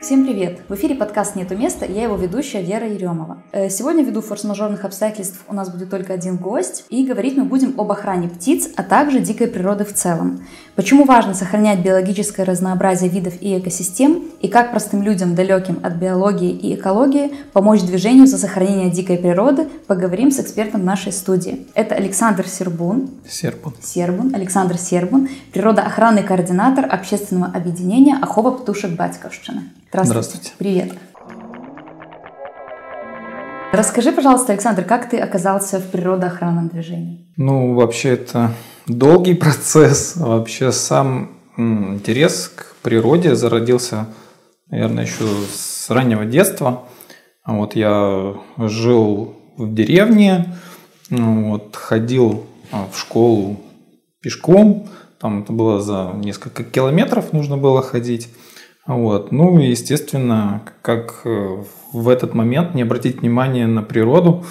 Всем привет! В эфире подкаст «Нету места» я его ведущая Вера Еремова. Э, сегодня ввиду форс-мажорных обстоятельств у нас будет только один гость, и говорить мы будем об охране птиц, а также дикой природы в целом. Почему важно сохранять биологическое разнообразие видов и экосистем, и как простым людям, далеким от биологии и экологии, помочь движению за сохранение дикой природы, поговорим с экспертом нашей студии. Это Александр Сербун. Сербун. Сербун. Александр Сербун, природоохранный координатор общественного объединения «Ахова птушек Батьковщины». Здравствуйте. Здравствуйте. Привет. Расскажи, пожалуйста, Александр, как ты оказался в природоохранном движении? Ну, вообще это долгий процесс. Вообще сам интерес к природе зародился, наверное, еще с раннего детства. Вот я жил в деревне, вот, ходил а, в школу пешком, там это было за несколько километров нужно было ходить. Вот. Ну, естественно, как э, в этот момент не обратить внимание на природу,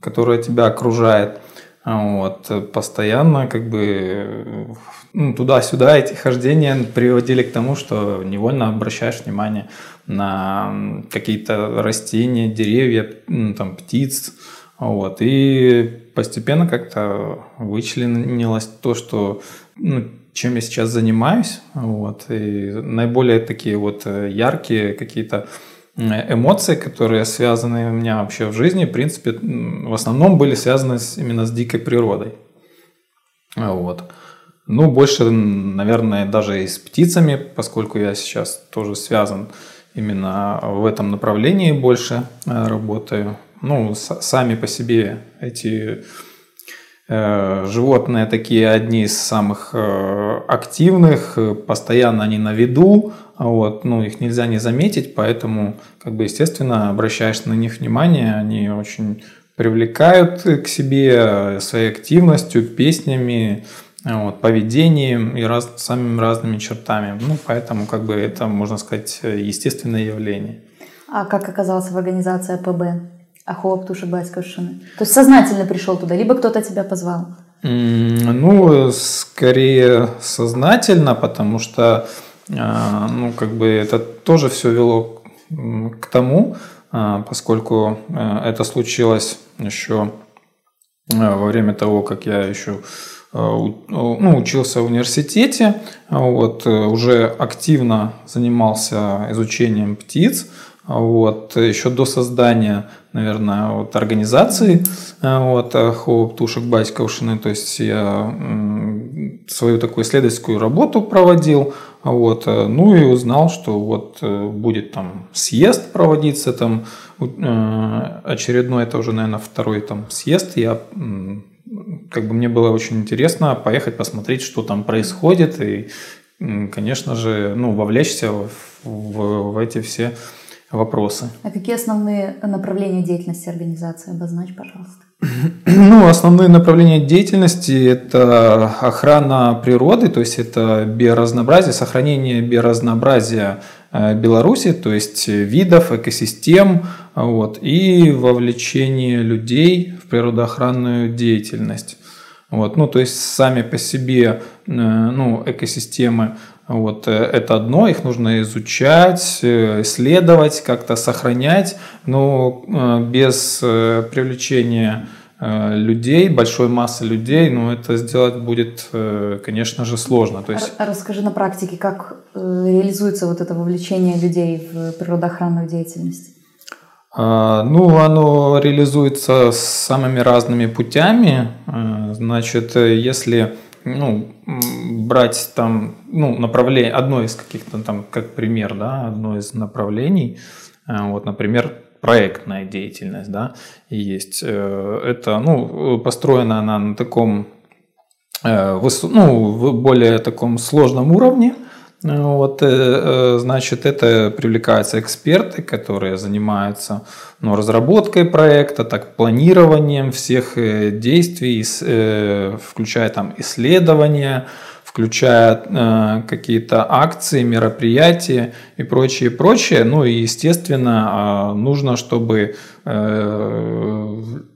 которая тебя окружает. Вот. Постоянно как бы ну, туда-сюда эти хождения приводили к тому, что невольно обращаешь внимание на какие-то растения, деревья, там, птиц. Вот. И постепенно как-то вычленилось то, что ну, чем я сейчас занимаюсь. Вот, и наиболее такие вот э, яркие какие-то эмоции, которые связаны у меня вообще в жизни, в принципе, в основном были связаны именно с дикой природой. Вот. Ну, больше, наверное, даже и с птицами, поскольку я сейчас тоже связан именно в этом направлении больше э, работаю. Ну, сами по себе эти Э, животные такие одни из самых э, активных, э, постоянно они на виду, вот, ну, их нельзя не заметить, поэтому, как бы, естественно, обращаешь на них внимание, они очень привлекают к себе своей активностью, песнями, вот, поведением и раз, самыми разными чертами. Ну, поэтому, как бы, это, можно сказать, естественное явление. А как оказался в организации АПБ? Ахова Птушек Батьковщины? То есть сознательно пришел туда, либо кто-то тебя позвал? Ну, скорее сознательно, потому что, а, ну, как бы это тоже все вело к тому, а, поскольку а, это случилось еще во время того, как я еще ну, учился в университете, вот, уже активно занимался изучением птиц, вот, еще до создания наверное, вот организации э, вот, Хоуп Тушек Батьковшины. То есть я свою такую исследовательскую работу проводил, вот, э, ну и узнал, что вот э, будет там съезд проводиться, там очередной, это уже, наверное, второй там съезд. Я как бы мне было очень интересно поехать посмотреть, что там происходит, и, конечно же, ну, вовлечься в, в, в эти все вопросы. А какие основные направления деятельности организации? Обозначь, пожалуйста. Ну, основные направления деятельности – это охрана природы, то есть это биоразнообразие, сохранение биоразнообразия э, Беларуси, то есть видов, экосистем, вот, и вовлечение людей в природоохранную деятельность. Вот, ну, то есть сами по себе э, ну, экосистемы вот, э, это одно, их нужно изучать, э, исследовать, как-то сохранять, но э, без привлечения людей, большой массы людей, ну, это сделать будет, конечно же, сложно. То есть... Расскажи на практике, как реализуется вот это вовлечение людей в природоохранную деятельность? А, ну, оно реализуется самыми разными путями. Значит, если ну, брать там, ну, направление, одно из каких-то там, как пример, да, одно из направлений, э, вот, например, проектная деятельность, да, есть. Э, это, ну, построена она на таком, э, ну, более таком сложном уровне, вот, значит, это привлекаются эксперты, которые занимаются ну, разработкой проекта, так планированием всех э, действий, э, включая там исследования, включая э, какие-то акции, мероприятия и прочее, прочее. Ну и, естественно, нужно, чтобы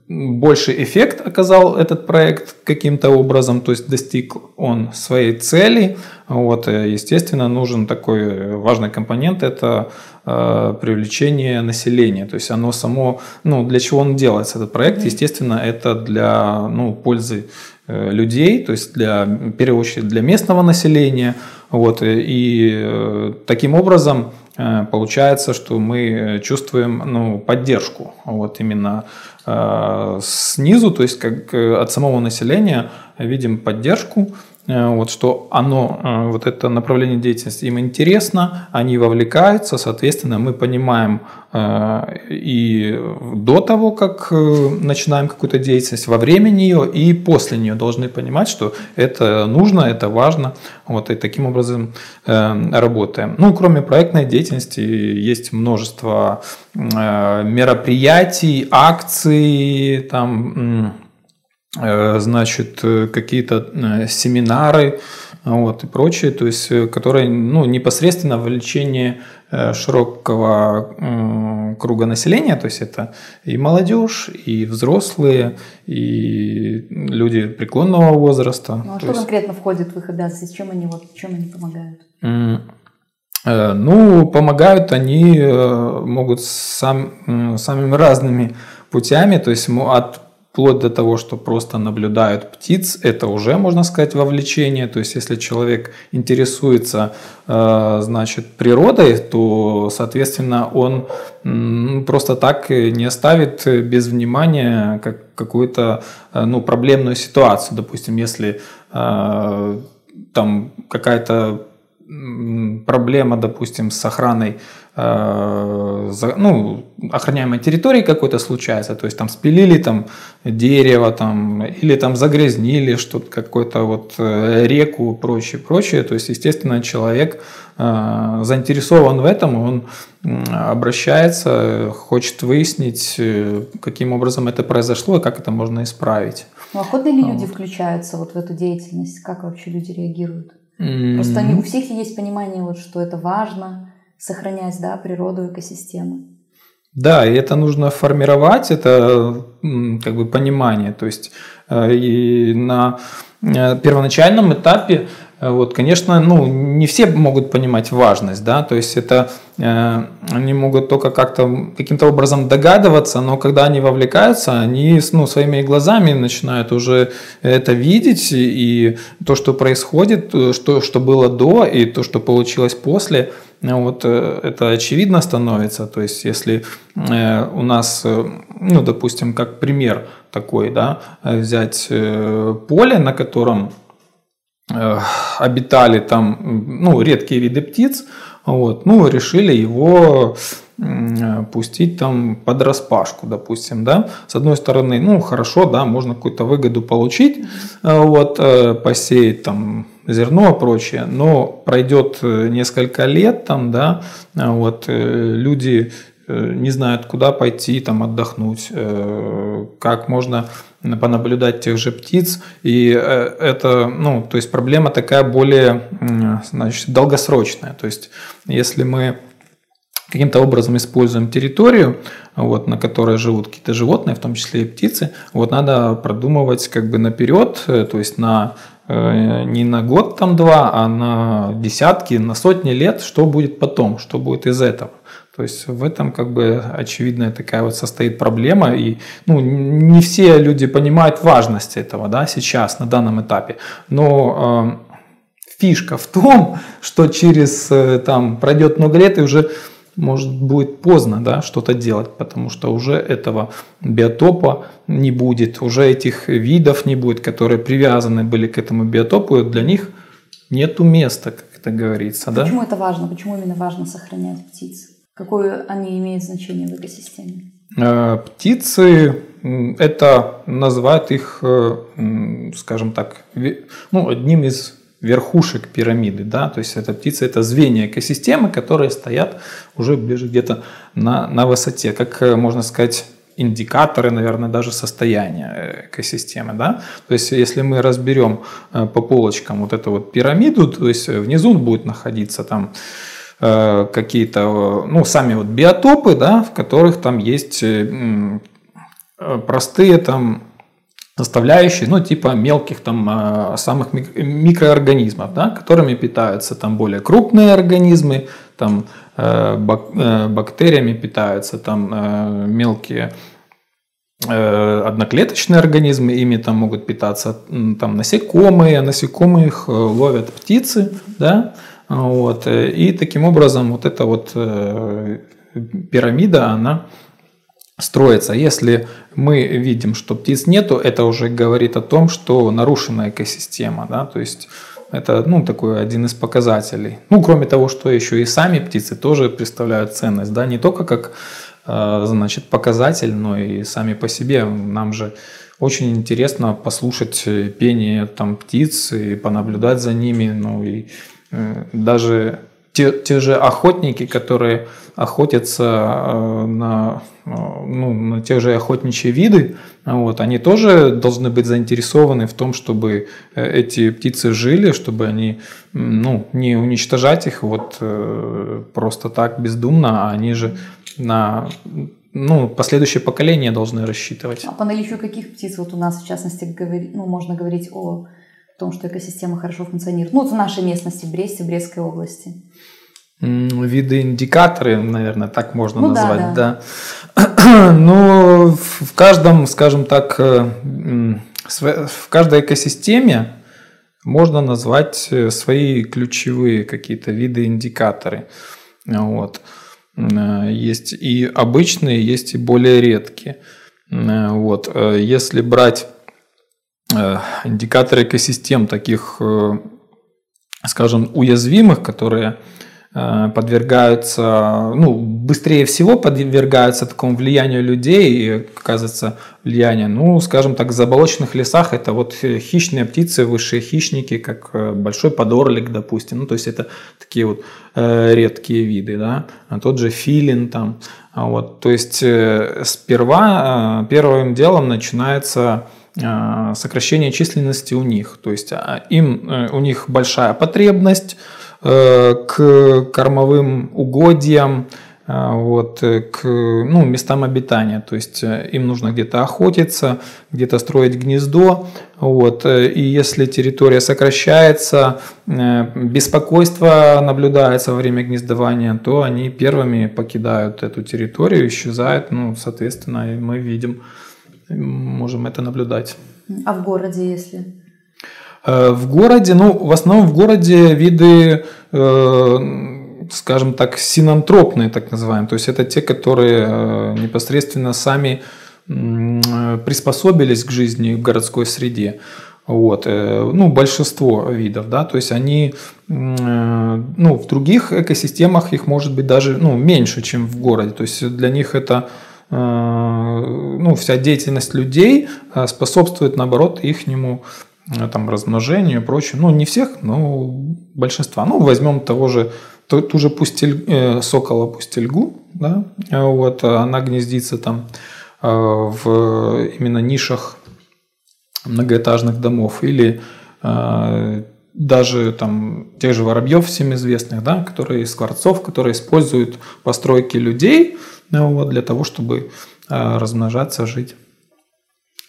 больше эффект оказал этот проект каким-то образом, то есть достиг он своей цели. Вот, естественно, нужен такой важный компонент – это э, привлечение населения. То есть оно само, ну, для чего он делается, этот проект, естественно, это для ну, пользы э, людей, то есть для, в первую очередь для местного населения. Вот, и э, таким образом Э, получается, что мы чувствуем ну, поддержку вот именно э, снизу, то есть как э, от самого населения видим поддержку, Э, вот, что оно, э, вот это направление деятельности им интересно, они вовлекаются, соответственно, мы понимаем э, и до того, как начинаем какую-то деятельность, во время нее и после нее должны понимать, что это нужно, это важно, вот, и таким образом работаем. Ну, кроме проектной деятельности, есть множество мероприятий, акций, там, Э, значит, э, какие-то э, семинары вот, и прочее, то есть, которые ну, непосредственно вовлечение широкого круга населения, то есть это и молодежь, и взрослые, и люди преклонного возраста. Ну, а что есть... конкретно входит в их обязанности, чем они, вот, чем они помогают? Ну, помогают они могут сам, самыми разными путями, то есть от вплоть до того, что просто наблюдают птиц, это уже, можно сказать, вовлечение. То есть, если человек интересуется, э, значит, природой, то, соответственно, он просто так не оставит без внимания как какую-то э, ну, проблемную ситуацию. Допустим, если э, там какая-то проблема, допустим, с охраной ну, охраняемой территории какой-то случается, то есть там спилили там дерево там, или там загрязнили что-то, какую-то вот э, реку, прочее, прочее, то есть, естественно, человек э, заинтересован в этом, он обращается, хочет выяснить, каким образом это произошло и как это можно исправить. Ну, охотно ли люди включаются вот в эту деятельность? Как вообще люди реагируют? Просто они, у всех есть понимание, вот, что это важно, сохранять да, природу, экосистемы. Да, и это нужно формировать, это как бы понимание. То есть э, и на э, первоначальном этапе вот, конечно, ну, не все могут понимать важность, да, то есть это э, они могут только как-то каким-то образом догадываться, но когда они вовлекаются, они ну, своими глазами начинают уже это видеть, и то, что происходит, э, что, что было до, и то, что получилось после, э, вот это очевидно становится. То есть, если э, у нас, ну, допустим, как пример такой, да, взять э, поле, на котором Э, обитали там ну, редкие виды птиц, вот, ну, решили его пустить там под распашку, допустим, да. С одной стороны, ну, хорошо, да, можно какую-то выгоду получить, э, вот, э, посеять там зерно и прочее, но пройдет несколько лет там, да, вот, люди не знают, куда пойти там отдохнуть, как можно понаблюдать тех же птиц. И э, это, ну, то есть проблема такая более, значит, долгосрочная. То есть если мы каким-то образом используем территорию, вот, на которой живут какие-то животные, в том числе и птицы, вот надо продумывать как бы наперед, э, то есть на э, не на год там два, а на десятки, на сотни лет, что будет потом, что будет из этого. То есть в этом как бы очевидная такая вот состоит проблема. И ну, не все люди понимают важность этого да, сейчас, на данном этапе. Но э, фишка в том, что через э, там пройдет много лет и уже может будет поздно да, что-то делать, потому что уже этого биотопа не будет, уже этих видов не будет, которые привязаны были к этому биотопу, и для них нету места, как это говорится. Почему да? это важно? Почему именно важно сохранять птиц? Какое они имеют значение в экосистеме? Э, птицы это называют их, э, скажем так, ну, одним из верхушек пирамиды, да, то есть это птицы, это звенья экосистемы, которые стоят уже ближе где-то на, на высоте, как э, можно сказать, индикаторы, наверное, даже состояния экосистемы, да, то есть если мы разберем по полочкам вот эту вот пирамиду, то есть внизу будет находиться там какие-то, ну, сами вот биотопы, да, в которых там есть э, простые там составляющие, ну, типа мелких там э, самых микроорганизмов, да, которыми питаются там более крупные организмы, там э, э, бактериями питаются там мелкие одноклеточные организмы, ими там могут питаться там насекомые, насекомые их ловят птицы, да, вот, и таким образом вот эта вот пирамида, она строится. Если мы видим, что птиц нету, это уже говорит о том, что нарушена экосистема. Да? То есть это ну, такой один из показателей. Ну, кроме того, что еще и сами птицы тоже представляют ценность. Да? Не только как э, значит, показатель, но и сами по себе. Нам же очень интересно послушать пение там, птиц и понаблюдать за ними. Ну, и э, даже те, те же охотники, которые охотятся э, на, э, ну, на те же охотничьи виды, вот, они тоже должны быть заинтересованы в том, чтобы э, эти птицы жили, чтобы они ну, не уничтожать их вот просто так бездумно, а они же на ну, последующее поколение должны рассчитывать. А по наличию каких птиц вот у нас, в частности, говори, ну, можно говорить о том, что экосистема хорошо функционирует? Ну, вот в нашей местности, в Бресте, в Брестской области виды индикаторы, наверное, так можно ну, назвать, да. да. Но в каждом, скажем так, э, в каждой экосистеме можно назвать э, свои ключевые какие-то виды индикаторы. Вот. Э, есть и обычные, есть и более редкие. Вот. Если брать индикаторы экосистем таких, скажем, уязвимых, которые Э, подвергаются, ну, быстрее всего подвергаются такому влиянию людей, и, оказывается, влияние, ну, скажем так, в заболоченных лесах это вот хищные птицы, высшие хищники, как э, большой подорлик, допустим, ну, то есть это такие вот э, редкие виды, да, а тот же филин там, а вот, то есть э, сперва э, первым делом начинается э, сокращение численности у них, то есть а, им, э, у них большая потребность, Э, к кормовым угодьям, э, вот, э, к ну, местам обитания. То есть им нужно где-то охотиться, где-то строить гнездо. Вот, и если территория сокращается, беспокойство наблюдается во время гнездования, то они первыми покидают эту территорию, исчезают. Ну, соответственно, мы видим, можем это наблюдать. А в городе, если? Э, в городе, ну, в основном в городе виды, э, скажем так, синантропные, так называемые. То есть это те, которые э, непосредственно сами приспособились к жизни в городской среде. Вот, ну, большинство видов, да, то есть они, ну, в других экосистемах их может быть даже, ну, меньше, чем в городе, то есть для них это, ну, вся деятельность людей способствует, наоборот, ихнему Э, там, размножению и прочее. Ну, не всех, но большинства. Ну, возьмем того же, ту, ту же пустель, э, сокола пустельгу, да, вот, она гнездится там э, в именно нишах многоэтажных домов или э, даже там тех же воробьев всем известных, да, которые из скворцов, которые используют постройки людей ну, вот, для того, чтобы э, размножаться, жить.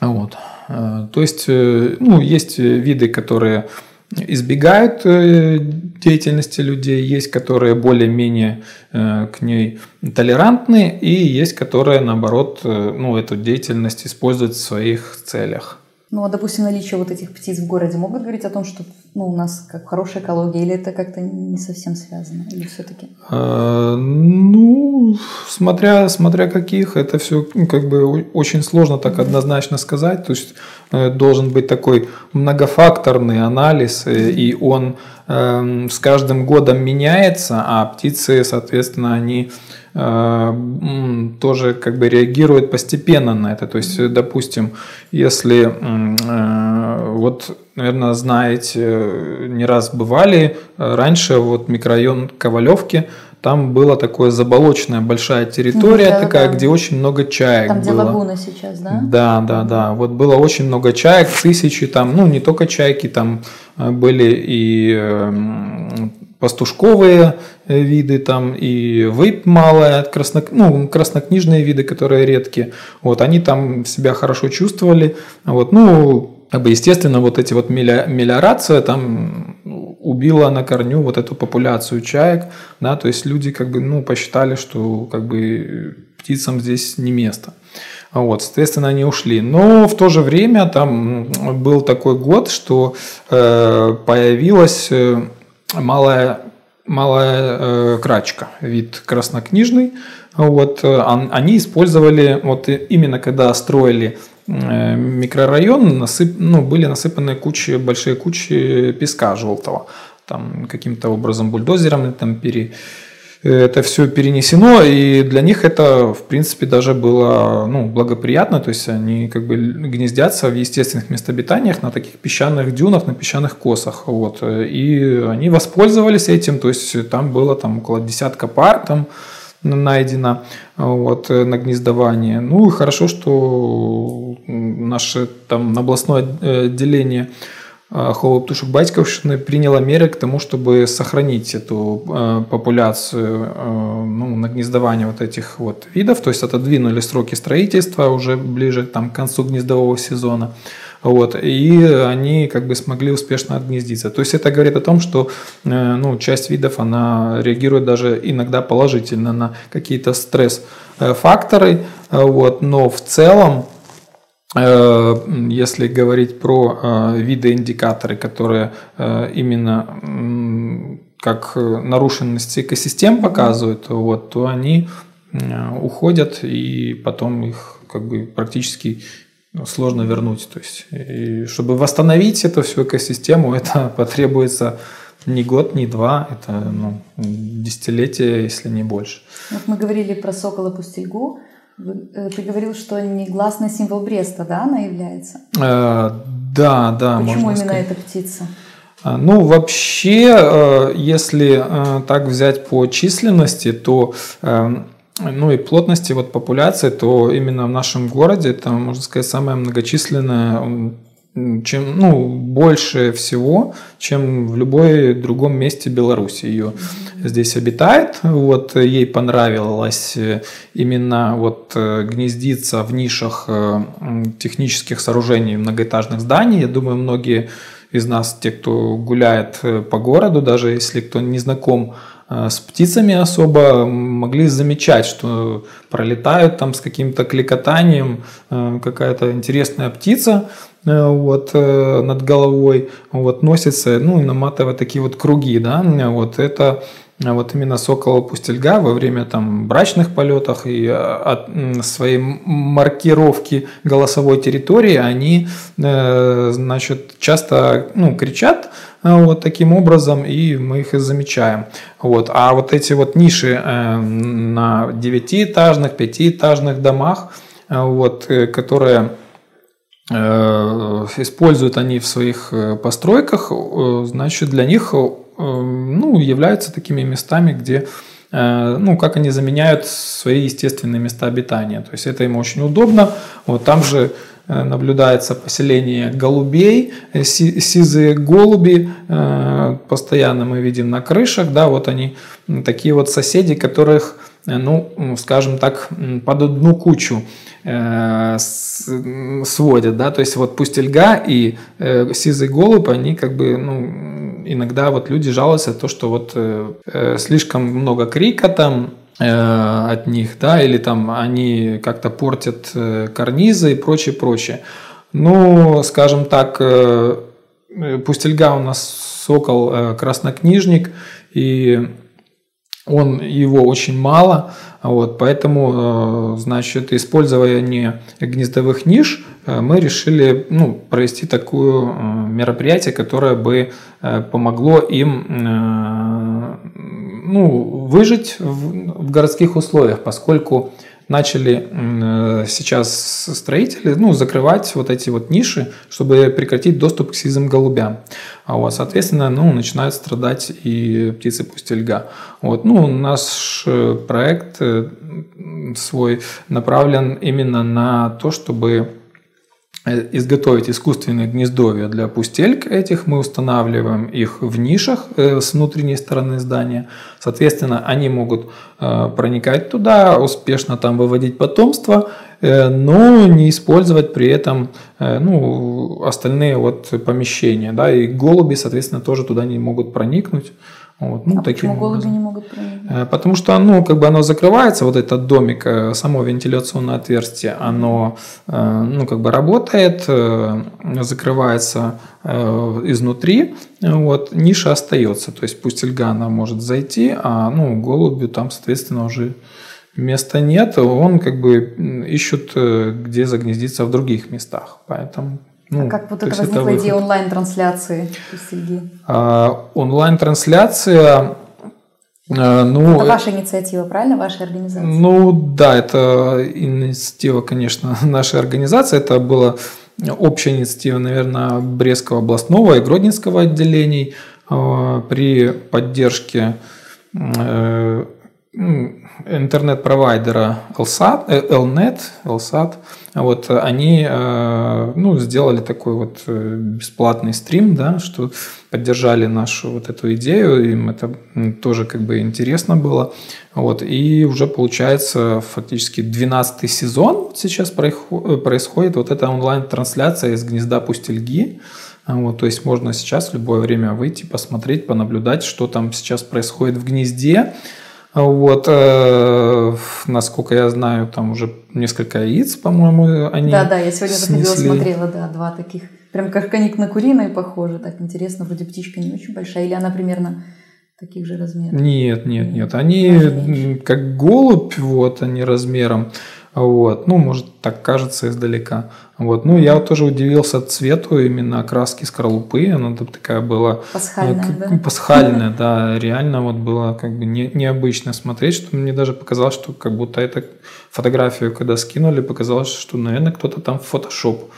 Вот. Э, то есть, э, ну, есть виды, которые избегают э, деятельности людей, есть, которые более-менее к ней толерантны, и есть, которые, наоборот, ну, эту деятельность используют в своих целях. Ну, а, допустим, наличие вот этих птиц в городе могут говорить о том, что ну, у нас как хорошая экология, или это как-то не совсем связано, или все-таки? А, ну, смотря, смотря каких, это все ну, как бы очень сложно так однозначно сказать. То есть э, должен быть такой многофакторный анализ, mm-hmm. и он э, с каждым годом меняется, а птицы, соответственно, они Э, тоже как бы реагирует постепенно на это. То есть, допустим, если э, вот, наверное, знаете, не раз бывали, раньше вот микрорайон Ковалевки, там была такая заболоченная большая территория, да, такая, да. где очень много чаек Там, где было. лагуна сейчас, да? Да, да, да. Вот было очень много чаек, тысячи там, ну не только чайки, там э, были и пастушковые виды, там и выпь малая, красно, ну, краснокнижные виды, которые редкие. Вот, они там себя хорошо чувствовали. Вот, ну, бы, естественно, вот эти вот мелиорация там убила на корню вот эту популяцию чаек, да, то есть люди как бы, ну, посчитали, что как бы птицам здесь не место. Вот, соответственно, они ушли. Но в то же время там был такой год, что э, появилась э, малая, малая э, крачка, вид краснокнижный. Вот, э, они использовали, вот именно когда строили Э, микрорайон насып, ну, были насыпаны кучи, большие кучи песка желтого. Там каким-то образом бульдозером там пере, это все перенесено, и для них это, в принципе, даже было ну, благоприятно, то есть они как бы гнездятся в естественных местобитаниях на таких песчаных дюнах, на песчаных косах, вот, и они воспользовались этим, то есть там было там около десятка пар, там, найдено вот, на гнездование. Ну и хорошо, что наше там областное отделение Холоп Тушек Батьковщины приняло меры к тому, чтобы сохранить эту э, популяцию ну, на гнездование вот этих вот видов, то есть отодвинули сроки строительства уже ближе там, к концу гнездового сезона. Вот, и они как бы смогли успешно отгнездиться. То есть это говорит о том, что э, ну, часть видов она реагирует даже иногда положительно на какие-то стресс-факторы, вот, но в целом э, если говорить про э, виды индикаторы, которые именно как нарушенность экосистем показывают, вот, то они уходят и потом их как бы практически сложно вернуть. То есть, и чтобы восстановить эту всю экосистему, это потребуется не год, не два, это ну, десятилетия, если не больше. Вот мы говорили про сокола пустельгу. Э, ты говорил, что негласный символ Бреста, да, она является? Э, да, да. Почему именно сказать. эта птица? А, ну, вообще, э, если э, так взять по численности, то ну и плотности вот популяции, то именно в нашем городе это, можно сказать, самая многочисленная, чем, ну, больше всего, чем в любой другом месте Беларуси. Ее здесь обитает, вот ей понравилось э, именно вот э, гнездиться в нишах э, технических сооружений многоэтажных зданий. Я думаю, многие из нас, те, кто гуляет по городу, даже если кто не знаком Э, с птицами особо могли замечать, что пролетают там с каким-то кликотанием э, какая-то интересная птица э, вот, над головой, вот, носится, ну, и наматывает такие вот круги, да, вот. Это вот именно сокола пустельга во время там брачных полетах и от своей маркировки голосовой территории они значит часто ну, кричат Э, вот таким образом, и мы их и замечаем. Вот. А вот эти вот ниши э, на девятиэтажных, пятиэтажных домах, э, вот, которые используют они в своих постройках, значит, для них ну, являются такими местами, где ну, как они заменяют свои естественные места обитания. То есть это им очень удобно. Вот там же Э, наблюдается поселение голубей, э, сизые голуби, э, постоянно мы видим на крышах, да, вот они такие вот соседи, которых, ну, скажем так, под одну кучу сводят, да, то есть вот пустельга и сизый голубь, они как бы, ну, иногда вот люди жалуются то, что вот слишком много крика там, Э, от них, да, или там они как-то портят э, карнизы и прочее, прочее. Ну, скажем так, э, Пустельга у нас сокол краснокнижник, и он, его очень мало, вот, поэтому, значит, использование гнездовых ниш мы решили ну, провести такое мероприятие, которое бы помогло им ну, выжить в, в городских условиях, поскольку начали э, сейчас строители ну, закрывать вот эти вот ниши, чтобы прекратить доступ к сизым голубям. А вот, соответственно, ну, начинают страдать и птицы пустельга. Вот, ну, наш э, проект э, свой направлен именно на то, чтобы изготовить искусственные гнездовья для пустельк этих, мы устанавливаем их в нишах э, с внутренней стороны здания. Соответственно, они могут э, проникать туда, успешно там выводить потомство, но не использовать при этом ну, остальные вот помещения. Да, и голуби, соответственно, тоже туда не могут проникнуть. Вот, ну, а таким почему голуби не могут проникнуть? Э, потому что ну, как бы оно закрывается, вот этот домик, э, само вентиляционное отверстие, оно э, ну, как бы работает, закрывается изнутри, вот, ниша остается. То есть пусть она может зайти, а ну, голубю там, соответственно, уже места нет, он как бы ищет, где загнездиться в других местах. Поэтому ну, а как вот это возникла идея онлайн-трансляции А, онлайн-трансляция а, ну, это ваша инициатива, правильно, ваша организация? Ну да, это инициатива, конечно, нашей организации. Это была общая инициатива, наверное, Брестского областного и Гродненского отделений а, при поддержке э, интернет-провайдера LSAT, LNet, LSAT, вот они э, ну, сделали такой вот э, бесплатный стрим, да, что поддержали нашу вот эту идею, им это тоже как бы интересно было. Вот, и уже получается фактически 12 сезон сейчас происходит вот эта онлайн-трансляция из гнезда Пустельги. Вот, то есть можно сейчас в любое время выйти, посмотреть, понаблюдать, что там сейчас происходит в гнезде. Вот, э, насколько я знаю, там уже несколько яиц, по-моему, они Да, да, я сегодня снесли. заходила, смотрела, да, два таких. Прям как они на куриные похожи, так интересно, вроде птичка не очень большая, или она примерно таких же размеров? Нет, нет, нет, они как голубь, вот, они размером. Вот. Ну, может, так кажется издалека. Вот. Ну, я тоже удивился цвету именно окраски скорлупы. Она там такая была... Пасхальная, как, да? Пасхальная, да. Реально вот было как бы не, необычно смотреть, что мне даже показалось, что как будто это фотографию, когда скинули, показалось, что, наверное, кто-то там фотошоп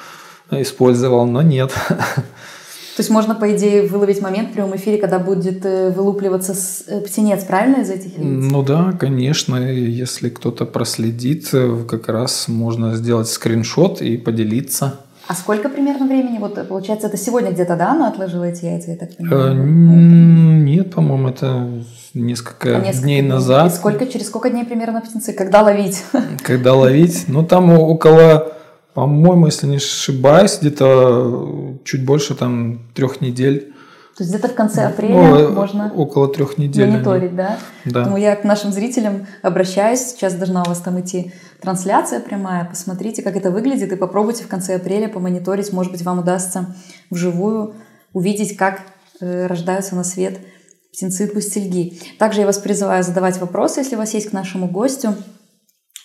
использовал, но нет. То есть можно, по идее, выловить момент в прямом эфире, когда будет э, вылупливаться э, птенец, правильно, из этих яиц? Ну да, конечно. Если кто-то проследит, э, как раз можно сделать скриншот и поделиться. А сколько примерно времени? Вот получается, это сегодня где-то, да, она отложила эти яйца, я так понимаю? Нет, по-моему, это несколько, а несколько дней назад. И сколько, через сколько дней примерно птенцы? Когда ловить? Когда ловить? Ну, там около по-моему, если не ошибаюсь, где-то чуть больше там трех недель. То есть где-то в конце апреля ну, можно около трех недель. Мониторить, да? Да. Поэтому я к нашим зрителям обращаюсь. Сейчас должна у вас там идти трансляция прямая. Посмотрите, как это выглядит, и попробуйте в конце апреля помониторить. Может быть, вам удастся вживую увидеть, как э, рождаются на свет птенцы пустельги. Также я вас призываю задавать вопросы, если у вас есть к нашему гостю.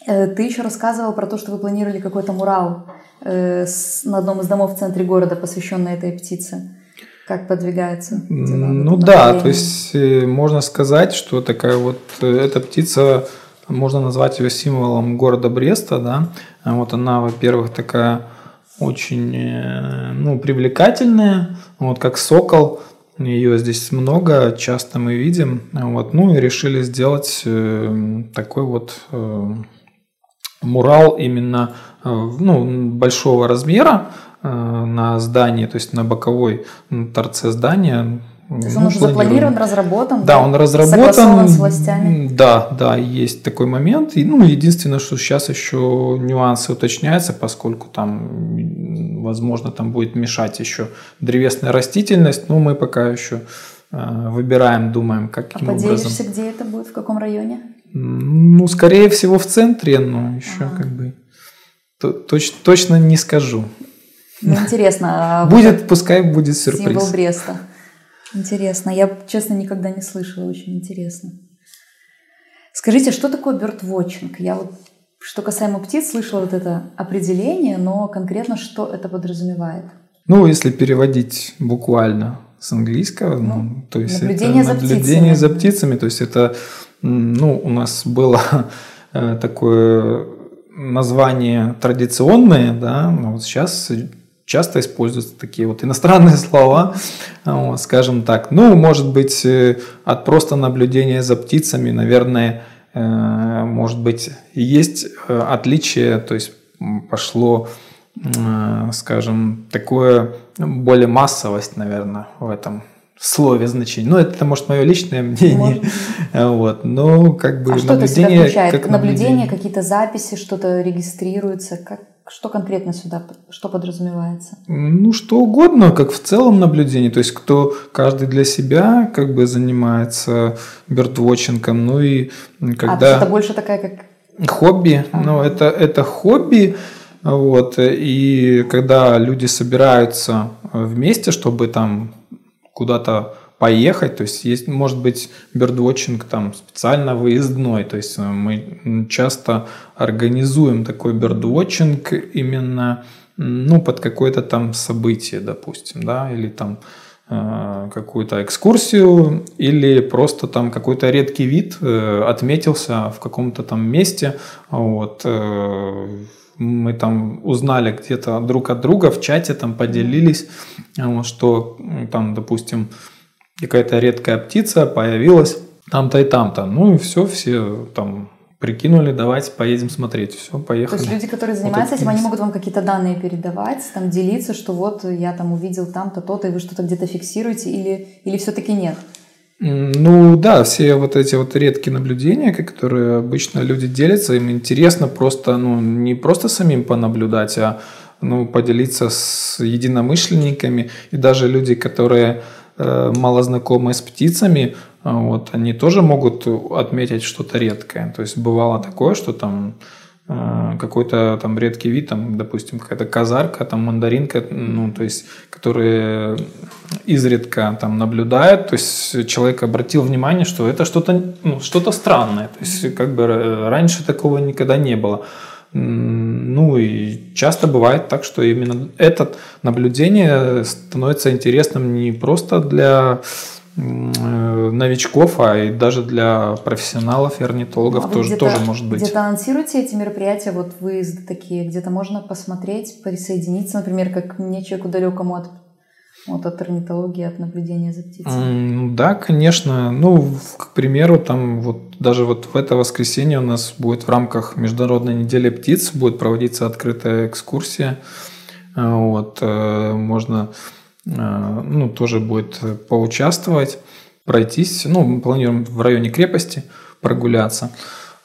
Э, ты еще рассказывал про то, что вы планировали какой-то мурал э, на одном из домов в центре города, посвященный этой птице. Как подвигается? Ну да, то есть э, можно сказать, что такая вот эта птица, можно назвать ее символом города Бреста, да. А вот она, во-первых, такая очень ну, привлекательная, вот как сокол, ее здесь много, часто мы видим. Вот. Ну и решили сделать такой вот мурал именно э, ну, большого размера э, на здании, то есть на боковой торце здания. То есть он уже запланирован, разработан? Да, да, он разработан. с властями? Да, да, есть такой момент. И, ну, единственное, что сейчас еще нюансы уточняются, поскольку там, возможно, там будет мешать еще древесная растительность, но мы пока еще э, выбираем, думаем, каким а образом. А поделишься, где это будет, в каком районе? Ну, скорее всего, в центре, но еще ага. как бы точ, точно не скажу. Ну, интересно. А будет, вот пускай будет сюрприз. Символ Бреста. Интересно. Я, честно, никогда не слышала. Очень интересно. Скажите, что такое бёрдвотчинг? Я вот, что касаемо птиц, слышала вот это определение, но конкретно что это подразумевает? Ну, если переводить буквально с английского, ну, ну то есть наблюдение это за наблюдение птицами. за птицами, то есть это ну, у нас было э, такое название традиционное, да, но вот сейчас часто используются такие вот иностранные слова, вот, скажем так. Ну, может быть, э, от просто наблюдения за птицами, наверное, э, может быть, есть отличие, то есть пошло скажем, такое более массовость, наверное, в этом слове значение. Ну, это, может, мое личное мнение. Может. Вот. Но как бы а что наблюдение... это включает? Как наблюдение, наблюдение какие-то записи, что-то регистрируется? Как, что конкретно сюда, что подразумевается? Ну, что угодно, как в целом наблюдение. То есть, кто каждый для себя как бы занимается бёрдвотчингом. Ну и когда... А, то есть это больше такая как... Хобби. Ага. Ну, это, это хобби. Вот. И когда люди собираются вместе, чтобы там куда-то поехать, то есть есть, может быть, бердвотчинг там специально выездной, то есть э, мы часто организуем такой бердвотчинг именно ну, под какое-то там событие, допустим, да, или там какую-то экскурсию или просто там какой-то редкий вид э, отметился в каком-то там месте, вот, мы там узнали где-то друг от друга в чате, там поделились, что там, допустим, какая-то редкая птица появилась там-то и там-то. Ну и все, все там прикинули, давайте поедем смотреть. Все, поехали. То есть люди, которые занимаются вот этим, они могут вам какие-то данные передавать, там делиться, что вот я там увидел там-то, то-то, и вы что-то где-то фиксируете, или, или все-таки нет? Ну да, все вот эти вот редкие наблюдения, которые обычно люди делятся, им интересно просто, ну не просто самим понаблюдать, а ну, поделиться с единомышленниками и даже люди, которые э, мало знакомы с птицами, вот, они тоже могут отметить что-то редкое. То есть бывало такое, что там Э, какой-то там редкий вид, там, допустим, какая-то казарка, там мандаринка, ну, то есть, которые изредка там наблюдают, то есть человек обратил внимание, что это что-то ну, что странное, то есть как бы раньше такого никогда не было. Ну и часто бывает так, что именно это наблюдение становится интересным не просто для Э, новичков, а и даже для профессионалов и орнитологов а тоже, тоже может быть. Где-то анонсируете эти мероприятия, вот выезды такие, где-то можно посмотреть, присоединиться, например, как мне, человеку далекому от вот от орнитологии, от наблюдения за птицами. Да, конечно. Ну, к примеру, там вот даже вот в это воскресенье у нас будет в рамках Международной недели птиц будет проводиться открытая экскурсия. Вот, э, можно Э, ну, тоже будет поучаствовать, пройтись. Ну, мы планируем в районе крепости прогуляться.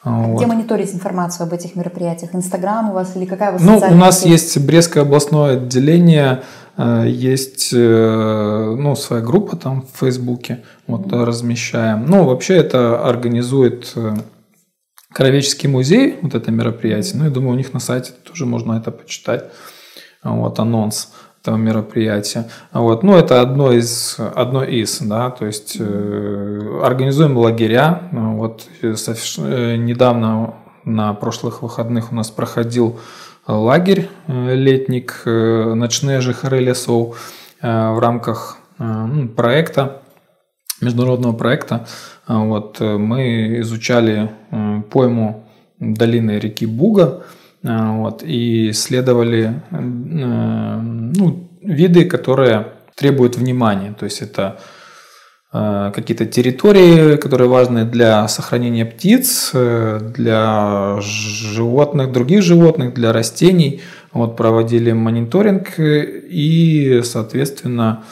Вот. Где мониторить информацию об этих мероприятиях? Инстаграм у вас или какая у вас Ну, у нас сеть? есть Брестское областное отделение, э, есть э, ну, своя группа там в Фейсбуке, вот mm-hmm. размещаем. Ну, вообще это организует Кровеческий музей, вот это мероприятие. Ну, я думаю, у них на сайте тоже можно это почитать. Вот анонс этого мероприятия. Вот. Ну, это одно из, одно из, да, то есть э, организуем лагеря. Вот э, недавно на прошлых выходных у нас проходил лагерь э, летник э, «Ночные жихары лесов» э, в рамках э, ну, проекта, международного проекта. Вот, э, мы изучали э, пойму долины реки Буга, вот, и исследовали э, ну, виды, которые требуют внимания. То есть это э, какие-то территории, которые важны для сохранения птиц, э, для животных, других животных, для растений. Вот проводили мониторинг и, соответственно,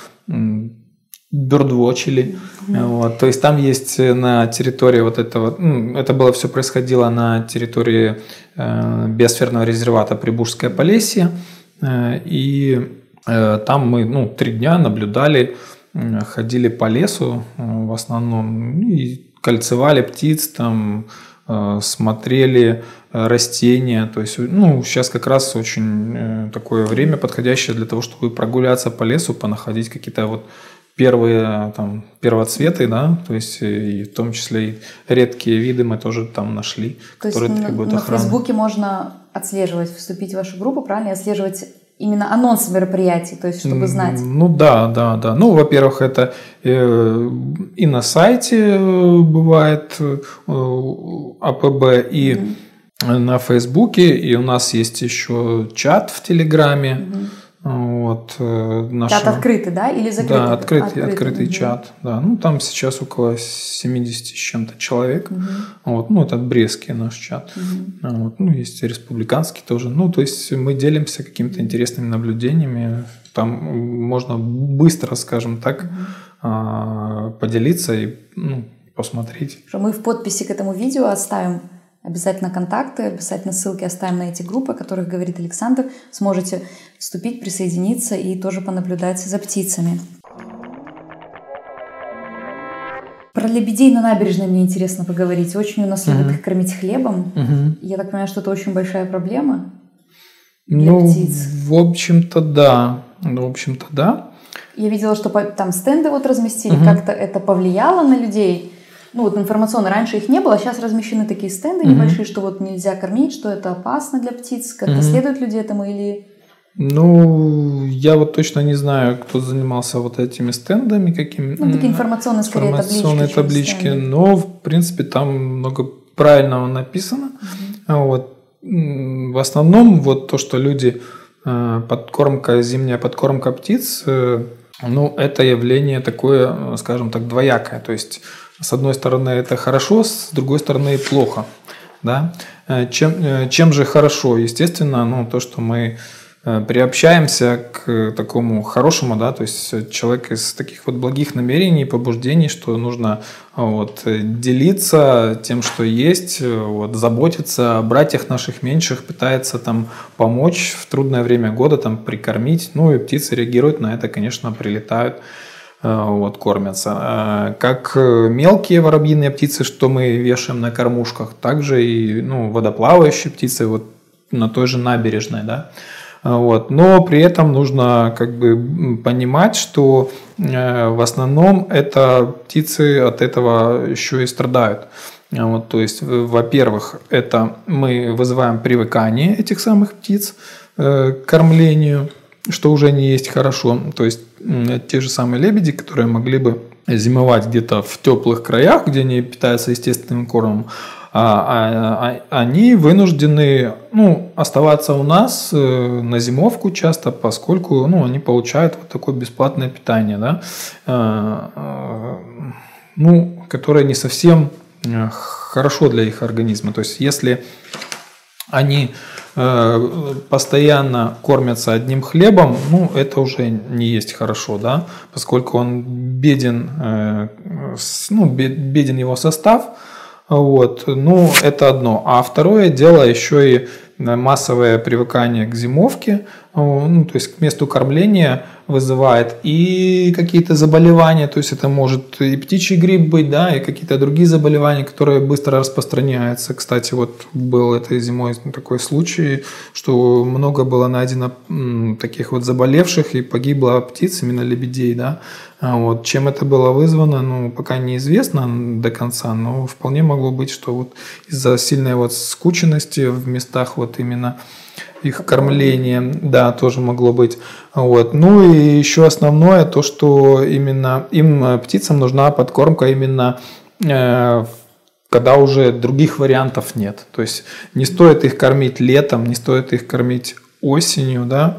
бёрдвотчили. Mm-hmm. Вот, то есть там есть на территории вот этого, ну, это было все происходило на территории э, биосферного резервата Прибужское Полесье. Э, и э, там мы ну, три дня наблюдали, э, ходили по лесу э, в основном и кольцевали птиц, там э, смотрели э, растения. То есть, ну, сейчас как раз очень такое время подходящее для того, чтобы прогуляться по лесу, понаходить какие-то вот первые там, первоцветы, да, то есть и в том числе и редкие виды мы тоже там нашли, то которые есть требуют на, охраны. На Фейсбуке можно отслеживать, вступить в вашу группу, правильно, и отслеживать именно анонсы мероприятий, то есть чтобы знать. Ну да, да, да. Ну, во-первых, это э, и на сайте э, бывает э, АПБ, и mm-hmm. на Фейсбуке, и у нас есть еще чат в Телеграме. Mm-hmm Вот, э, нашего... Чат открытый, да? Или закрытый? Да, открытый, открытый, открытый угу. чат. Да. Ну, там сейчас около 70 с чем-то человек. Угу. Вот, ну, это Брестский наш чат. Угу. Вот, ну, есть республиканский тоже. Ну, то есть мы делимся какими-то интересными наблюдениями. Там можно быстро, скажем так, угу. поделиться и ну, посмотреть. Мы в подписи к этому видео оставим Обязательно контакты, обязательно ссылки оставим на эти группы, о которых говорит Александр. Сможете вступить, присоединиться и тоже понаблюдать за птицами. Про лебедей на набережной мне интересно поговорить. Очень у нас любят uh-huh. их кормить хлебом. Uh-huh. Я так понимаю, что это очень большая проблема для ну, птиц. В общем-то, да. Ну, в общем-то, да. Я видела, что там стенды вот разместили. Uh-huh. Как-то это повлияло на людей? Ну вот информационно раньше их не было, а сейчас размещены такие стенды mm-hmm. небольшие, что вот нельзя кормить, что это опасно для птиц, как-то mm-hmm. следуют люди этому или... Ну, я вот точно не знаю, кто занимался вот этими стендами, какими. Ну, такие информационные, скорее, информационные таблички. таблички но, в принципе, там много правильного написано. Mm-hmm. Вот. В основном, вот то, что люди э, подкормка, зимняя подкормка птиц, э, ну, это явление такое, скажем так, двоякое. То есть с одной стороны это хорошо, с другой стороны плохо. Да? Э, чем, э, чем же хорошо? Естественно, ну, то, что мы э, приобщаемся к такому хорошему, да, то есть человек из таких вот благих намерений, побуждений, что нужно вот, делиться тем, что есть, вот, заботиться о братьях наших меньших, пытается там помочь в трудное время года, там прикормить, ну и птицы реагируют на это, конечно, прилетают вот, кормятся. Э, как мелкие воробьиные птицы, что мы вешаем на кормушках, также и ну, водоплавающие птицы вот на той же набережной, да. Э, вот. Но при этом нужно как бы понимать, что в основном это птицы от этого еще и страдают. Вот, то есть, во-первых, это мы вызываем привыкание этих самых птиц к кормлению, что уже не есть хорошо. То есть те же самые лебеди, которые могли бы зимовать где-то в теплых краях, где они питаются естественным кормом, а, а, а, они вынуждены ну, оставаться у нас э, на зимовку часто, поскольку ну, они получают вот такое бесплатное питание, да, э, э, ну, которое не совсем хорошо для их организма. То есть если они Э, постоянно кормятся одним хлебом, ну, это уже не есть хорошо, да, поскольку он беден, э, ну, беден его состав, вот, ну, это одно. А второе дело еще и массовое привыкание к зимовке, ну, то есть к месту кормления вызывает и какие-то заболевания, то есть это может и птичий грипп быть, да, и какие-то другие заболевания, которые быстро распространяются. Кстати, вот был этой зимой такой случай, что много было найдено таких вот заболевших и погибло птиц, именно лебедей, да. А вот. Чем это было вызвано, ну, пока неизвестно до конца, но вполне могло быть, что вот из-за сильной вот скученности в местах вот именно их кормление, да, тоже могло быть. Вот. Ну и еще основное то, что именно им, э, птицам, нужна подкормка именно э, когда уже других вариантов нет. То есть не стоит их кормить летом, не стоит их кормить осенью, да,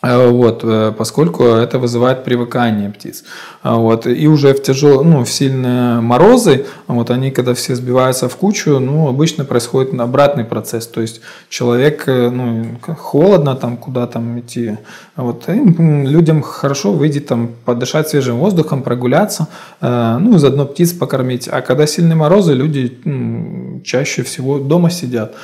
вот, э, поскольку это вызывает привыкание птиц. А вот, и уже в тяжелые, ну, в сильные морозы, вот они, когда все сбиваются в кучу, ну, обычно происходит обратный процесс. То есть человек, э, ну, холодно там, куда там идти. Вот, и людям хорошо выйти там, подышать свежим воздухом, прогуляться, ну, заодно птиц покормить. А когда сильные морозы, люди ну, чаще всего дома сидят.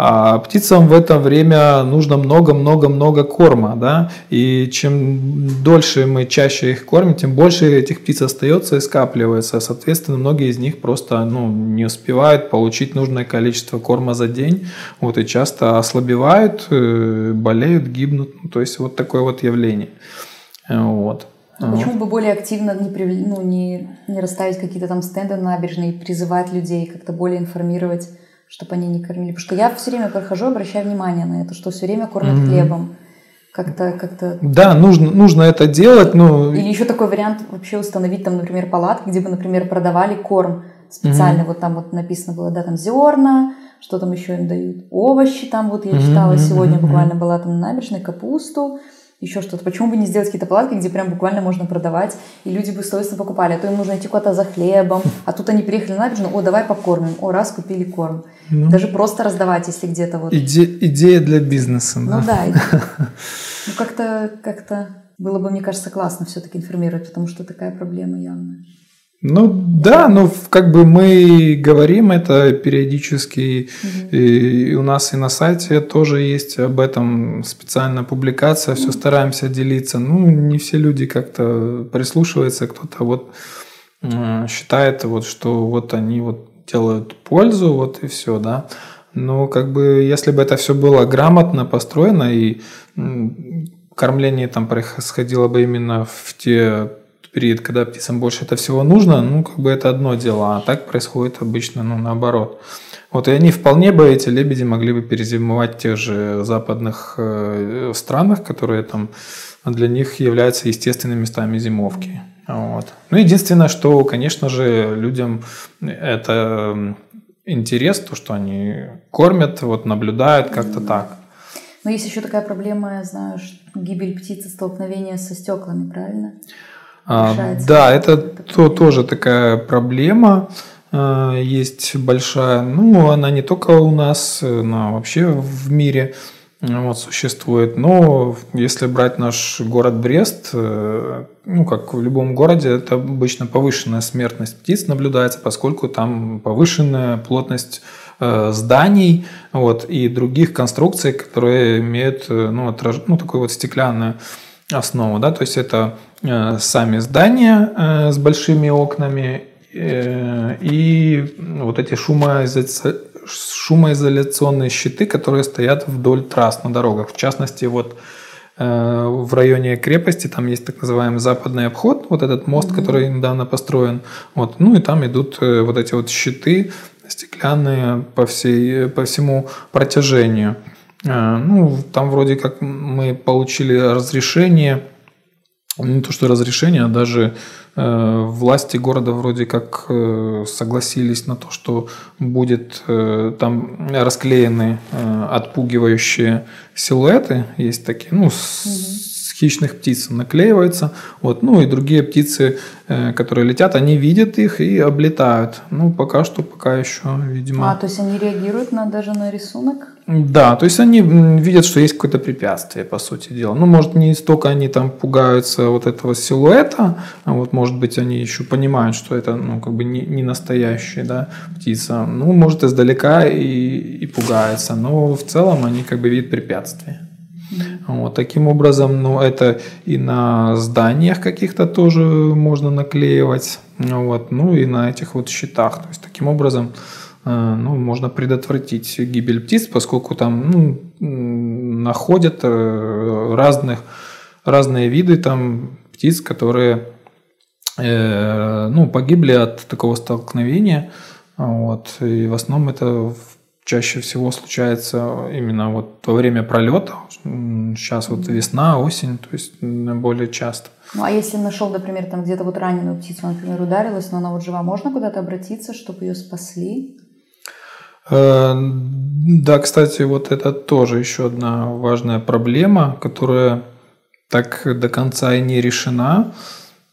А птицам в это время нужно много-много-много корма, да, и чем дольше мы чаще их кормим, тем больше этих птиц остается и скапливается. Соответственно, многие из них просто ну, не успевают получить нужное количество корма за день, вот, и часто ослабевают, э, болеют, гибнут. Ну, то есть вот такое вот явление. Вот. Почему бы более активно не, ну, не, не расставить какие-то там стенды на набережной, призывать людей, как-то более информировать? Чтобы они не кормили. Потому что я все время прохожу, обращаю внимание на это, что все время кормят mm-hmm. хлебом. Как-то, как-то. Да, нужно, нужно это делать, но. Или еще такой вариант вообще установить там, например, палатки, где бы, например, продавали корм специально. Mm-hmm. Вот там вот написано было, да, там зерна, что там еще им дают, овощи там вот я читала mm-hmm. сегодня буквально была там на набережной, капусту еще что-то. Почему бы не сделать какие-то палатки, где прям буквально можно продавать, и люди бы совестно покупали, а то им нужно идти куда-то за хлебом, а тут они приехали на набережную, о, давай покормим, о, раз купили корм. Ну, Даже просто раздавать, если где-то вот... Иде идея для бизнеса, да? Ну да. Ну как-то, как-то было бы, мне кажется, классно все-таки информировать, потому что такая проблема явная. Ну да, ну как бы мы говорим это периодически, угу. и у нас и на сайте тоже есть об этом специальная публикация, все стараемся делиться. Ну не все люди как-то прислушиваются, кто-то вот считает вот, что вот они вот делают пользу, вот и все, да. Но как бы если бы это все было грамотно построено и кормление там происходило бы именно в те период, когда птицам больше это всего нужно, ну, как бы это одно дело, а так происходит обычно, ну, наоборот. Вот, и они вполне бы, эти лебеди, могли бы перезимовать в тех же западных э, странах, которые там для них являются естественными местами зимовки. Вот. Ну, единственное, что, конечно же, людям это интерес, то, что они кормят, вот наблюдают как-то так. Но есть еще такая проблема, я знаю, гибель птицы, столкновение со стеклами, правильно? А, да, это то, тоже такая проблема а, есть большая. Ну, она не только у нас, она вообще в мире вот, существует. Но если брать наш город Брест, э, ну, как в любом городе, это обычно повышенная смертность птиц наблюдается, поскольку там повышенная плотность э, зданий вот, и других конструкций, которые имеют э, ну, отраж... ну, такую вот стеклянную основу. Да? То есть это Э, сами здания э, с большими окнами э, и вот эти шумоизоляционные щиты, которые стоят вдоль трасс на дорогах. В частности, вот в районе крепости там есть так называемый западный обход, вот этот мост, mm-hmm. который недавно построен. Вот, ну и там идут вот эти вот щиты стеклянные по, всей, по всему протяжению. Ну, там вроде как мы получили разрешение не то что разрешение, а даже э, власти города вроде как э, согласились на то, что будет э, там расклеены отпугивающие силуэты, есть такие, ну, с хищных птиц наклеиваются, вот, ну и другие птицы, э, которые летят, они видят их и облетают. Ну, пока что, пока еще, видимо. А, то есть они реагируют на даже на рисунок? Да, то есть они видят, что есть какое-то препятствие, по сути дела. Ну, может, не столько они там пугаются вот этого силуэта, а вот, может быть, они еще понимают, что это, ну, как бы не, не настоящая, да, птица. Ну, может, издалека и, и пугаются, но в целом они как бы видят препятствие. Вот, таким образом, ну, это и на зданиях каких-то тоже можно наклеивать, вот, ну, и на этих вот щитах. То есть, таким образом, Э, ну, можно предотвратить гибель птиц, поскольку там ну, находят э, разных, разные виды там птиц, которые э, ну, погибли от такого столкновения. Вот. И в основном это чаще всего случается именно вот во время пролета. Сейчас вот весна, осень, то есть более часто. Ну а если нашел, например, там где-то вот раненую птицу, например, ударилась, но она вот жива, можно куда-то обратиться, чтобы ее спасли? Э, да, кстати, вот это тоже еще одна важная проблема, которая так до конца и не решена.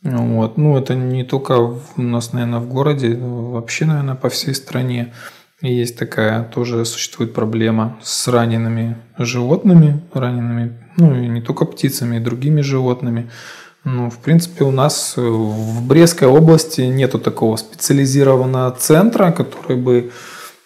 Вот. Ну, это не только у нас, наверное, в городе, вообще, наверное, по всей стране есть такая, тоже существует проблема с ранеными животными, ранеными, ну, и не только птицами, и другими животными. Ну, в принципе, у нас в Брестской области нету такого специализированного центра, который бы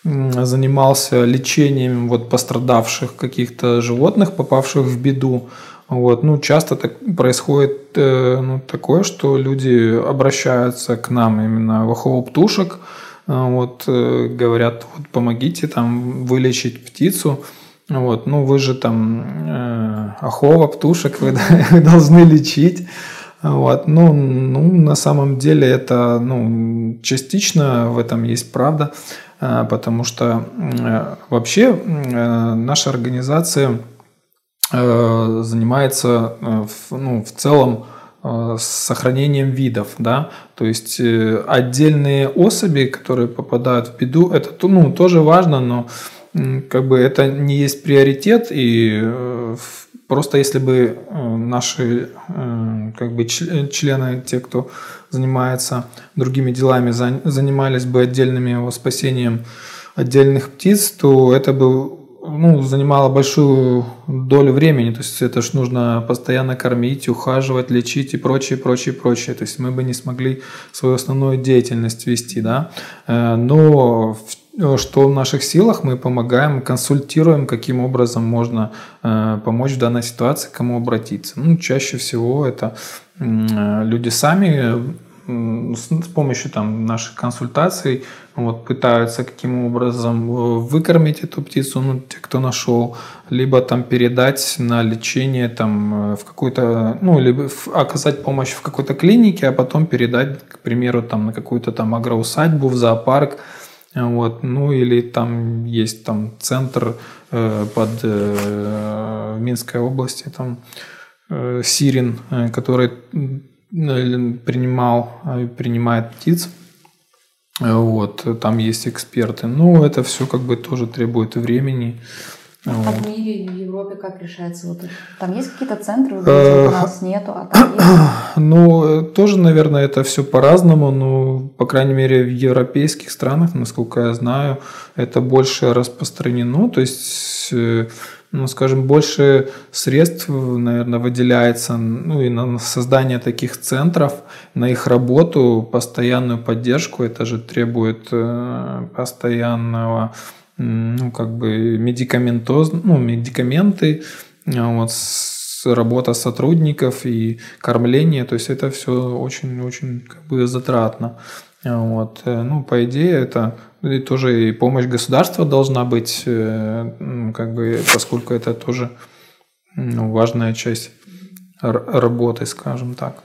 занимался лечением вот пострадавших каких-то животных, попавших в беду. Вот. Ну, часто так происходит э, ну, такое, что люди обращаются к нам именно в охоу-птушек, э, вот, э, говорят, вот, помогите там вылечить птицу. Вот, ну вы же там э, охова птушек, вы, вы должны лечить. Вот, ну, ну, на самом деле это ну, частично в этом есть правда. А, потому что э, вообще э, наша организация э, занимается ну, в целом сохранением видов, да, то есть отдельные особи, которые попадают в беду, это ну, тоже важно, но как бы это не есть приоритет, и э, просто если бы э, наши э, как бы члены, те, кто занимается другими делами, занимались бы отдельными его спасением отдельных птиц, то это бы ну, занимало большую долю времени. То есть это ж нужно постоянно кормить, ухаживать, лечить и прочее, прочее, прочее. То есть мы бы не смогли свою основную деятельность вести, да. Э, но что в наших силах, мы помогаем, консультируем, каким образом можно э, помочь в данной ситуации, кому обратиться. Ну, чаще всего это люди сами с помощью там, наших консультаций вот, пытаются каким образом э, выкормить эту птицу, ну, те, кто нашел, либо там передать на лечение там, э, в какую-то, ну, либо оказать помощь в какой-то клинике, а потом передать, к примеру, там, на какую-то там агроусадьбу, в зоопарк, вот, ну или там есть там центр э, под э, Минской области, там э, Сирин, э, который принимал, э, принимает птиц. Вот, там есть эксперты. Ну, это все как бы тоже требует времени. А вот. в мире, в Европе как решается вот? Там есть какие-то центры, у э, нас нету, а там есть? Ну, тоже, наверное, это все по-разному, но, по крайней мере, в европейских странах, насколько я знаю, это больше распространено, то есть э, ну, скажем, больше средств, наверное, выделяется ну, и на создание таких центров, на их работу, постоянную поддержку. Это же требует э, постоянного, ну, как бы медикаментоз, ну, медикаменты, вот, работа сотрудников и кормление, то есть это все очень-очень как бы затратно. Вот. Э, ну, по идее, это и тоже и помощь государства должна быть, э, как бы, поскольку это тоже ну, важная часть работы, скажем так.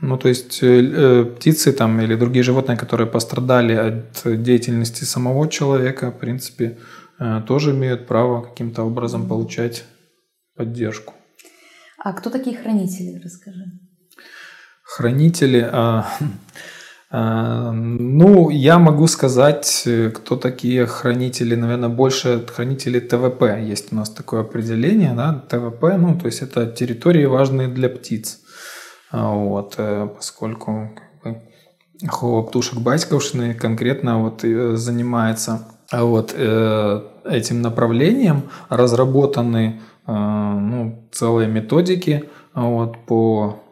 Ну, то есть э, птицы там или другие животные, которые пострадали от деятельности самого человека, в принципе, тоже имеют право каким-то образом получать поддержку. А кто такие хранители, расскажи? Хранители, а, ну, я могу сказать, кто такие хранители, наверное, больше хранители ТВП. Есть у нас такое определение, да, ТВП, ну, то есть это территории важные для птиц. А, вот, э, поскольку как бы, птушек Батьковшины конкретно вот э, занимается вот э, этим направлением, разработаны ну, целые методики вот, по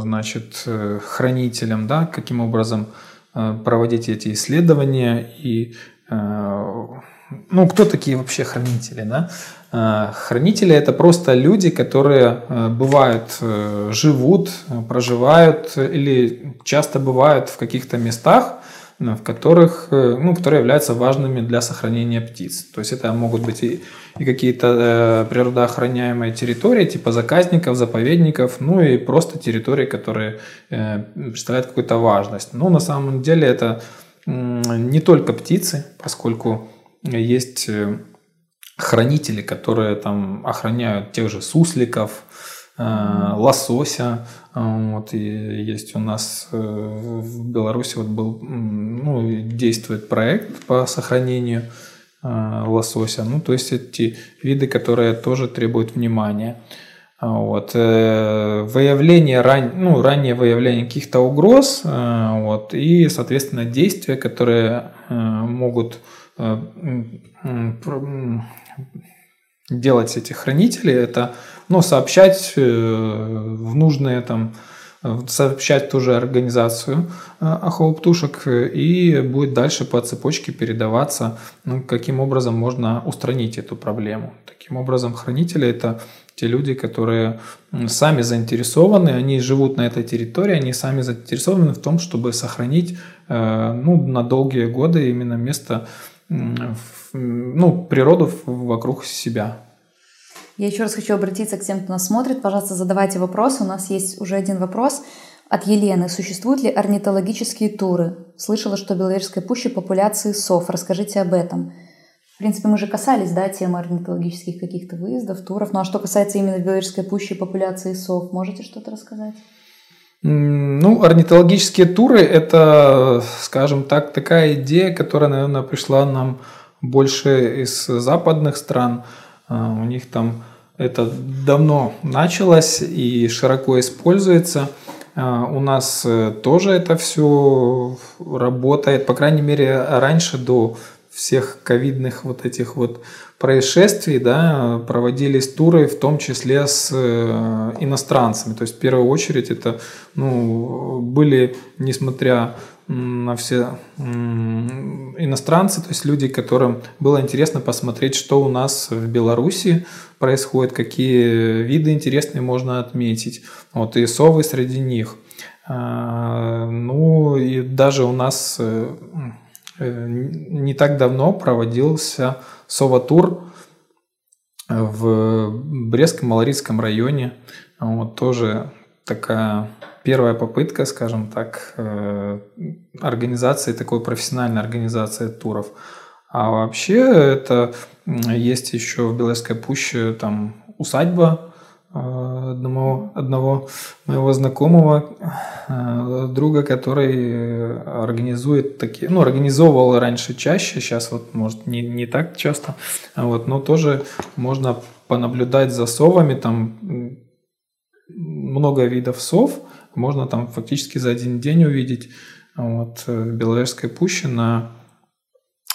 значит, э, хранителям, да, каким образом э, проводить эти исследования и э, ну, кто такие вообще хранители, да? Хранители это просто люди, которые бывают, живут, проживают или часто бывают в каких-то местах, в которых, э, ну, которые являются важными для сохранения птиц. То есть это могут быть и, и какие-то э, природоохраняемые территории, типа заказников, заповедников, ну и просто территории, которые э, представляют какую-то важность. Но на самом деле это э, не только птицы, поскольку есть э, хранители, которые там охраняют тех же сусликов, Э, лосося. Э, вот, и есть у нас э, в Беларуси вот был, ну, действует проект по сохранению лосося. Ну, то есть эти виды, которые тоже требуют внимания. Вот. Выявление, ран... ну, раннее выявление каких-то угроз вот, и, соответственно, действия, которые могут делать эти хранители, это ну, сообщать э, в нужные там сообщать ту же организацию э, охоу птушек и будет дальше по цепочке передаваться, ну, каким образом можно устранить эту проблему. Таким образом, хранители – это те люди, которые сами заинтересованы, они живут на этой территории, они сами заинтересованы в том, чтобы сохранить э, ну, на долгие годы именно место, ну, природу вокруг себя. Я еще раз хочу обратиться к тем, кто нас смотрит. Пожалуйста, задавайте вопросы. У нас есть уже один вопрос от Елены. Существуют ли орнитологические туры? Слышала, что в Беловежской пуще популяции сов. Расскажите об этом. В принципе, мы же касались, да, темы орнитологических каких-то выездов, туров. Ну а что касается именно Беловежской пущи популяции сов, можете что-то рассказать? Ну, орнитологические туры – это, скажем так, такая идея, которая, наверное, пришла нам больше из западных стран. У них там это давно началось и широко используется. У нас э, тоже это все работает, по крайней мере, раньше до всех ковидных вот этих вот происшествий, да, проводились туры, в том числе с э, иностранцами. То есть в первую очередь это ну, были, несмотря на все иностранцы, то есть люди, которым было интересно посмотреть, что у нас в Беларуси происходит, какие виды интересные можно отметить. Вот и совы среди них. А, ну и даже у нас э, Э, не так давно проводился Сова-тур в Брестском Малорицком районе. Вот тоже такая первая попытка, скажем так, э, организации, такой профессиональной организации туров. А вообще это есть еще в Белорусской пуще там усадьба Э, одного, одного моего знакомого э, друга, который организует такие, ну, организовывал раньше чаще, сейчас вот, может, не, не так часто, вот, но тоже можно понаблюдать за совами, там много видов сов, можно там фактически за один день увидеть вот, э, Беловежской пуще на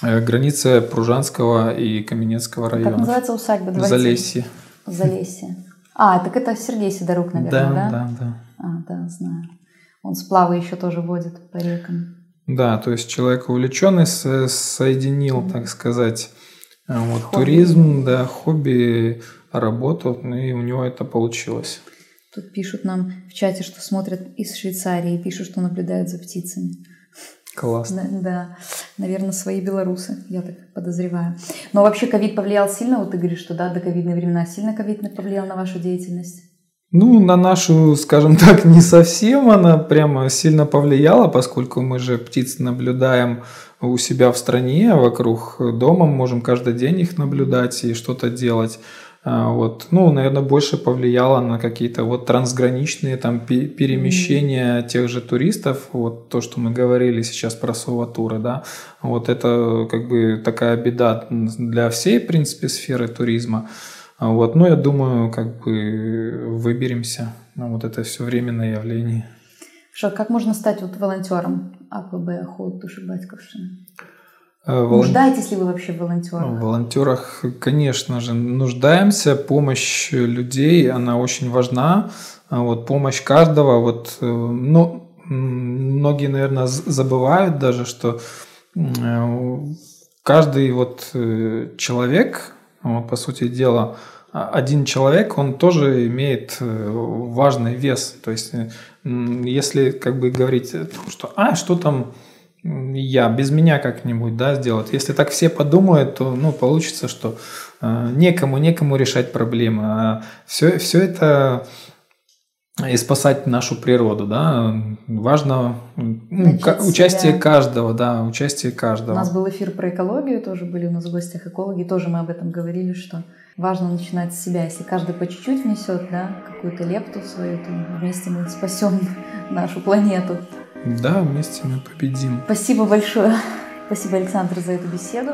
границе Пружанского и Каменецкого района. Как называется усадьба? Залесье. Залесье. А, так это Сергей Сидорук, наверное, да? Да, да, да. А, да, знаю. Он сплавы еще тоже водит по рекам. Да, то есть человек увлеченный соединил, mm-hmm. так сказать, э, вот, хобби. туризм, да, хобби, работу, ну, и у него это получилось. Тут пишут нам в чате, что смотрят из Швейцарии, пишут, что наблюдают за птицами. Классно. Да, да, наверное, свои белорусы, я так подозреваю. Но вообще ковид повлиял сильно, вот ты говоришь, что да, до ковидные времена сильно ковид повлиял на вашу деятельность? Ну, на нашу, скажем так, не совсем она прямо сильно повлияла, поскольку мы же птиц наблюдаем у себя в стране, вокруг дома, можем каждый день их наблюдать и что-то делать. А, вот. Ну, наверное, больше повлияло на какие-то вот трансграничные там перемещения mm-hmm. тех же туристов, вот то, что мы говорили сейчас про соватуры, да, вот это как бы такая беда для всей, в принципе, сферы туризма. А вот, ну, я думаю, как бы выберемся. Ну, вот это все временное явление. Что, как можно стать вот волонтером АПБ «Охот души Батьковщины»? Э, Волон... Нуждаетесь ли вы вообще в волонтерах? В волонтерах, конечно же, нуждаемся. Помощь людей, она очень важна. А вот помощь каждого, вот, э, ну, многие, наверное, забывают даже, что э, каждый вот человек, вот, по сути дела, а, один человек, он тоже имеет важный вес. То есть, если как бы говорить, что, а, что там я, без меня как-нибудь, да, сделать. Если так все подумают, то, ну, получится, что э, некому, некому решать проблемы. А все, все это и спасать нашу природу, да, важно ну, участие себя. каждого, да, участие каждого. У нас был эфир про экологию, тоже были у нас в гостях экологи, тоже мы об этом говорили, что важно начинать с себя. Если каждый по чуть-чуть внесет, да, какую-то лепту свою, то вместе мы спасем нашу планету. Да, вместе мы победим. Спасибо большое. Спасибо, Александр, за эту беседу.